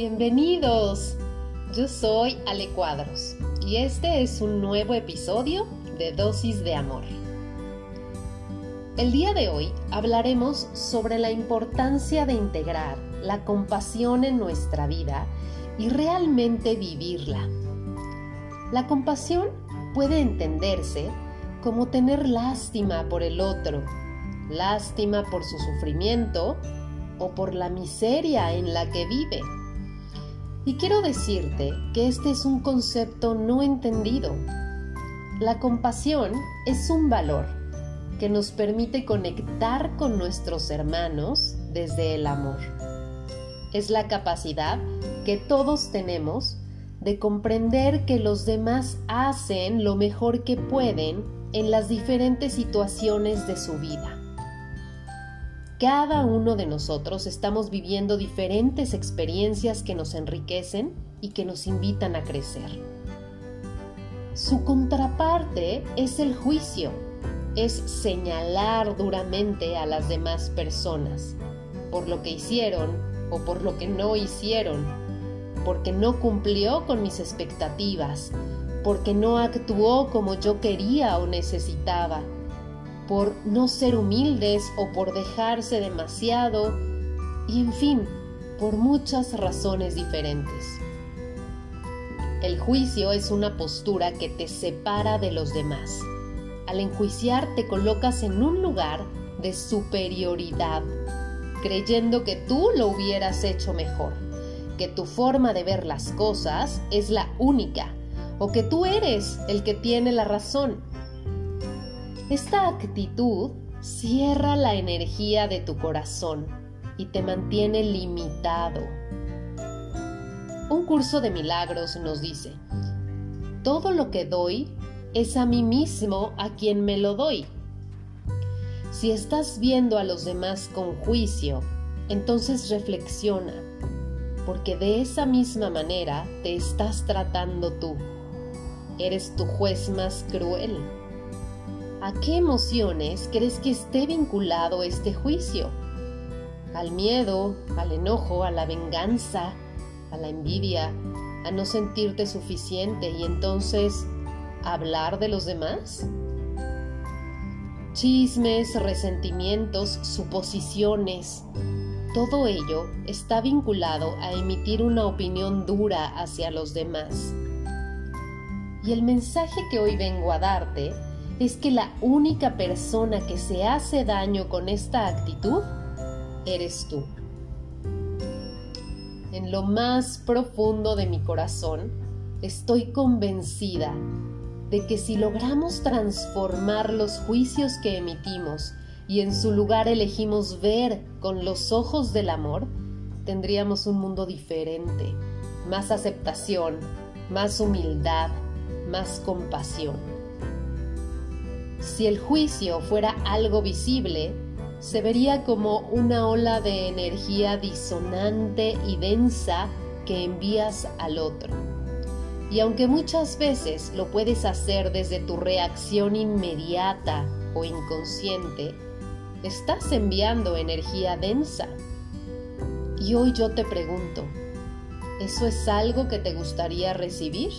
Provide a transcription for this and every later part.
Bienvenidos. Yo soy Ale Cuadros y este es un nuevo episodio de Dosis de Amor. El día de hoy hablaremos sobre la importancia de integrar la compasión en nuestra vida y realmente vivirla. La compasión puede entenderse como tener lástima por el otro, lástima por su sufrimiento o por la miseria en la que vive. Y quiero decirte que este es un concepto no entendido. La compasión es un valor que nos permite conectar con nuestros hermanos desde el amor. Es la capacidad que todos tenemos de comprender que los demás hacen lo mejor que pueden en las diferentes situaciones de su vida. Cada uno de nosotros estamos viviendo diferentes experiencias que nos enriquecen y que nos invitan a crecer. Su contraparte es el juicio, es señalar duramente a las demás personas por lo que hicieron o por lo que no hicieron, porque no cumplió con mis expectativas, porque no actuó como yo quería o necesitaba por no ser humildes o por dejarse demasiado, y en fin, por muchas razones diferentes. El juicio es una postura que te separa de los demás. Al enjuiciar te colocas en un lugar de superioridad, creyendo que tú lo hubieras hecho mejor, que tu forma de ver las cosas es la única, o que tú eres el que tiene la razón esta actitud cierra la energía de tu corazón y te mantiene limitado. Un curso de milagros nos dice, todo lo que doy es a mí mismo a quien me lo doy. Si estás viendo a los demás con juicio, entonces reflexiona, porque de esa misma manera te estás tratando tú. Eres tu juez más cruel. ¿A qué emociones crees que esté vinculado este juicio? ¿Al miedo, al enojo, a la venganza, a la envidia, a no sentirte suficiente y entonces hablar de los demás? Chismes, resentimientos, suposiciones, todo ello está vinculado a emitir una opinión dura hacia los demás. Y el mensaje que hoy vengo a darte es que la única persona que se hace daño con esta actitud eres tú. En lo más profundo de mi corazón estoy convencida de que si logramos transformar los juicios que emitimos y en su lugar elegimos ver con los ojos del amor, tendríamos un mundo diferente, más aceptación, más humildad, más compasión. Si el juicio fuera algo visible, se vería como una ola de energía disonante y densa que envías al otro. Y aunque muchas veces lo puedes hacer desde tu reacción inmediata o inconsciente, estás enviando energía densa. Y hoy yo te pregunto, ¿eso es algo que te gustaría recibir?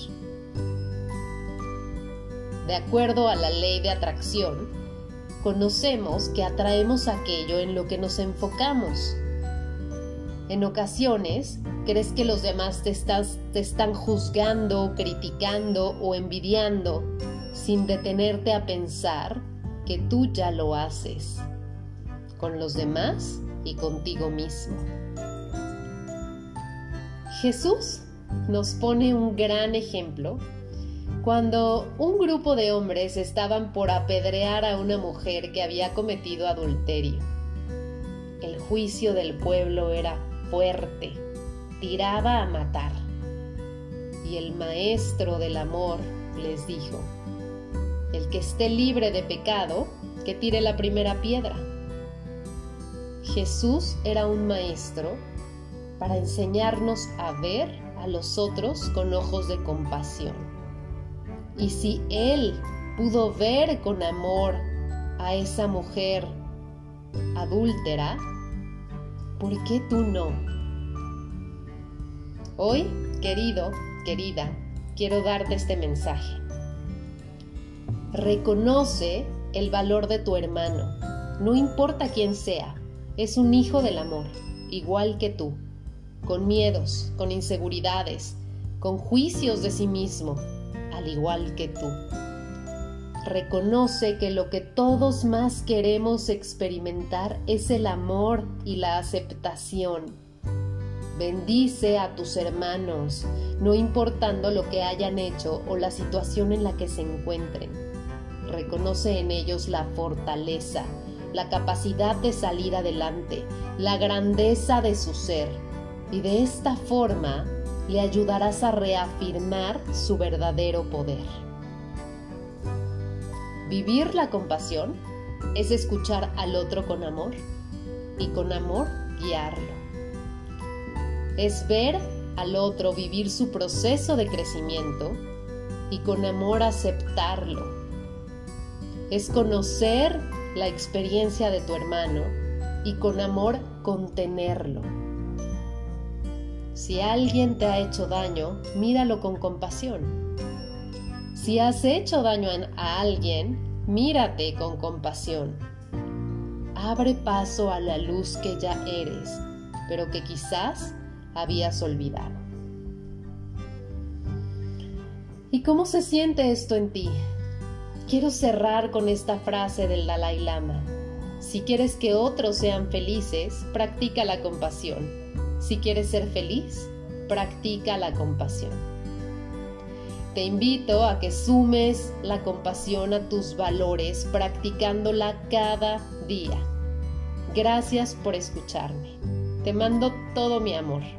De acuerdo a la ley de atracción, conocemos que atraemos aquello en lo que nos enfocamos. En ocasiones, crees que los demás te, están juzgando, criticando o envidiando sin detenerte a pensar que tú ya lo haces, con los demás y contigo mismo. Jesús nos pone un gran ejemplo cuando un grupo de hombres estaban por apedrear a una mujer que había cometido adulterio. El juicio del pueblo era fuerte, tiraba a matar. Y el maestro del amor les dijo, el que esté libre de pecado, que tire la primera piedra. Jesús era un maestro para enseñarnos a ver a los otros con ojos de compasión. Y si Él pudo ver con amor a esa mujer adúltera, ¿por qué tú no? Hoy, querido, querida, quiero darte este mensaje. Reconoce el valor de tu hermano, no importa quién sea, es un hijo del amor, igual que tú, con miedos, con inseguridades, con juicios de sí mismo, al igual que tú. Reconoce que lo que todos más queremos experimentar es el amor y la aceptación. Bendice a tus hermanos, no importando lo que hayan hecho o la situación en la que se encuentren. Reconoce en ellos la fortaleza, la capacidad de salir adelante, la grandeza de su ser. Y de esta forma le ayudarás a reafirmar su verdadero poder. Vivir la compasión es escuchar al otro con amor y con amor guiarlo. Es ver al otro vivir su proceso de crecimiento y con amor aceptarlo. Es conocer la experiencia de tu hermano y con amor contenerlo. Si alguien te ha hecho daño, míralo con compasión si has hecho daño a alguien, mírate con compasión. Abre paso a la luz que ya eres, pero que quizás habías olvidado. ¿Y cómo se siente esto en ti? Quiero cerrar con esta frase del Dalai Lama. Si quieres que otros sean felices, practica la compasión. Si quieres ser feliz, practica la compasión. Te invito a que sumes la compasión a tus valores practicándola cada día. Gracias por escucharme. Te mando todo mi amor.